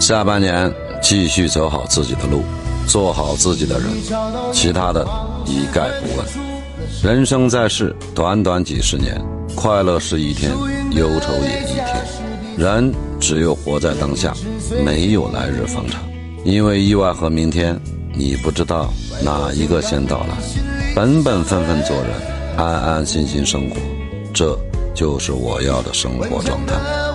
下半年继续走好自己的路做好自己的人其他的一概不问。人生在世短短几十年快乐是一天忧愁也一天。人只有活在当下没有来日方长。因为意外和明天你不知道哪一个先到来。本本分分做人安安心心生活这就是我要的生活状态。